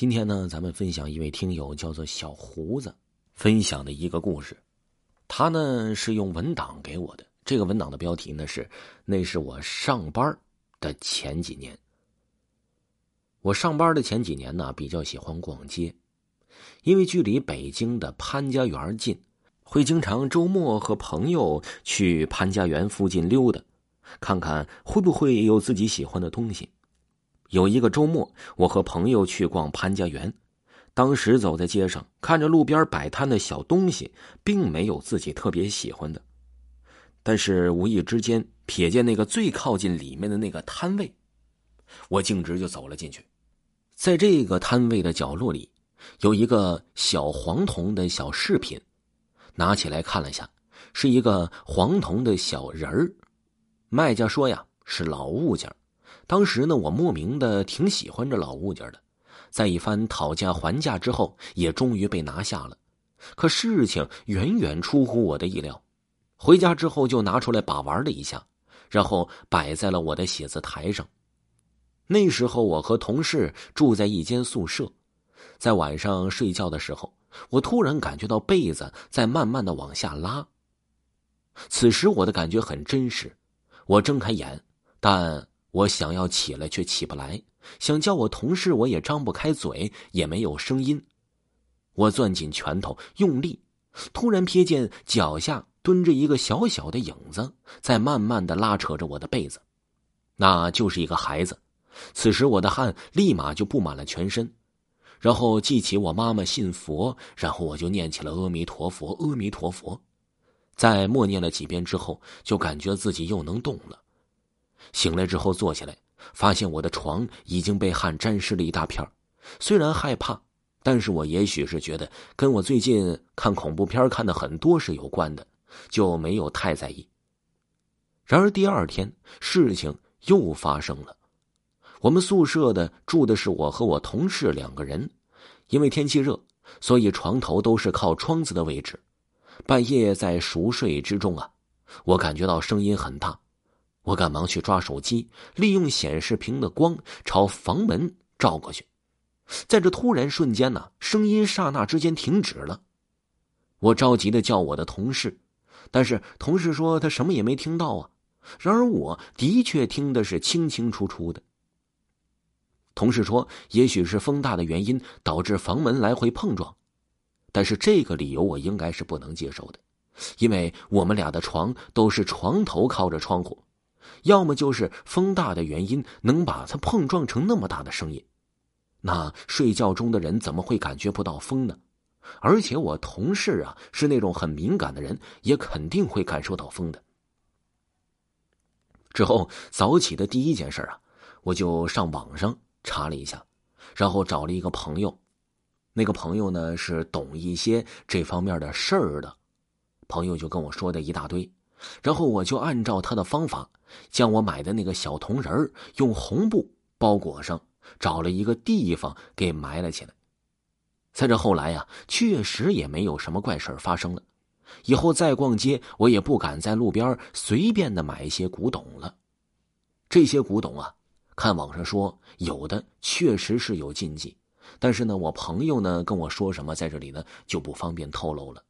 今天呢，咱们分享一位听友叫做小胡子分享的一个故事。他呢是用文档给我的，这个文档的标题呢是“那是我上班的前几年”。我上班的前几年呢，比较喜欢逛街，因为距离北京的潘家园近，会经常周末和朋友去潘家园附近溜达，看看会不会有自己喜欢的东西。有一个周末，我和朋友去逛潘家园，当时走在街上，看着路边摆摊的小东西，并没有自己特别喜欢的，但是无意之间瞥见那个最靠近里面的那个摊位，我径直就走了进去。在这个摊位的角落里，有一个小黄铜的小饰品，拿起来看了下，是一个黄铜的小人儿。卖家说呀，是老物件当时呢，我莫名的挺喜欢这老物件的，在一番讨价还价之后，也终于被拿下了。可事情远远出乎我的意料，回家之后就拿出来把玩了一下，然后摆在了我的写字台上。那时候我和同事住在一间宿舍，在晚上睡觉的时候，我突然感觉到被子在慢慢的往下拉。此时我的感觉很真实，我睁开眼，但。我想要起来，却起不来；想叫我同事，我也张不开嘴，也没有声音。我攥紧拳头，用力，突然瞥见脚下蹲着一个小小的影子，在慢慢的拉扯着我的被子，那就是一个孩子。此时我的汗立马就布满了全身，然后记起我妈妈信佛，然后我就念起了阿弥陀佛，阿弥陀佛。在默念了几遍之后，就感觉自己又能动了。醒来之后坐起来，发现我的床已经被汗沾湿了一大片虽然害怕，但是我也许是觉得跟我最近看恐怖片看的很多是有关的，就没有太在意。然而第二天事情又发生了。我们宿舍的住的是我和我同事两个人，因为天气热，所以床头都是靠窗子的位置。半夜在熟睡之中啊，我感觉到声音很大。我赶忙去抓手机，利用显示屏的光朝房门照过去。在这突然瞬间呢，声音刹那之间停止了。我着急的叫我的同事，但是同事说他什么也没听到啊。然而我的确听的是清清楚楚的。同事说，也许是风大的原因导致房门来回碰撞，但是这个理由我应该是不能接受的，因为我们俩的床都是床头靠着窗户。要么就是风大的原因能把它碰撞成那么大的声音，那睡觉中的人怎么会感觉不到风呢？而且我同事啊是那种很敏感的人，也肯定会感受到风的。之后早起的第一件事啊，我就上网上查了一下，然后找了一个朋友，那个朋友呢是懂一些这方面的事儿的，朋友就跟我说的一大堆。然后我就按照他的方法，将我买的那个小铜人用红布包裹上，找了一个地方给埋了起来。在这后来呀，确实也没有什么怪事发生了。以后再逛街，我也不敢在路边随便的买一些古董了。这些古董啊，看网上说有的确实是有禁忌，但是呢，我朋友呢跟我说什么，在这里呢就不方便透露了。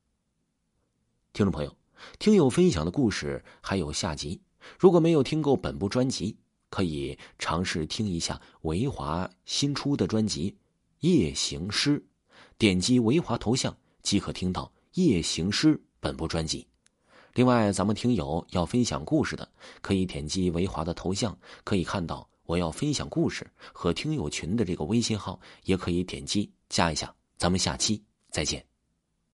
听众朋友。听友分享的故事还有下集，如果没有听够本部专辑，可以尝试听一下维华新出的专辑《夜行诗》，点击维华头像即可听到《夜行诗》本部专辑。另外，咱们听友要分享故事的，可以点击维华的头像，可以看到我要分享故事和听友群的这个微信号，也可以点击加一下。咱们下期再见。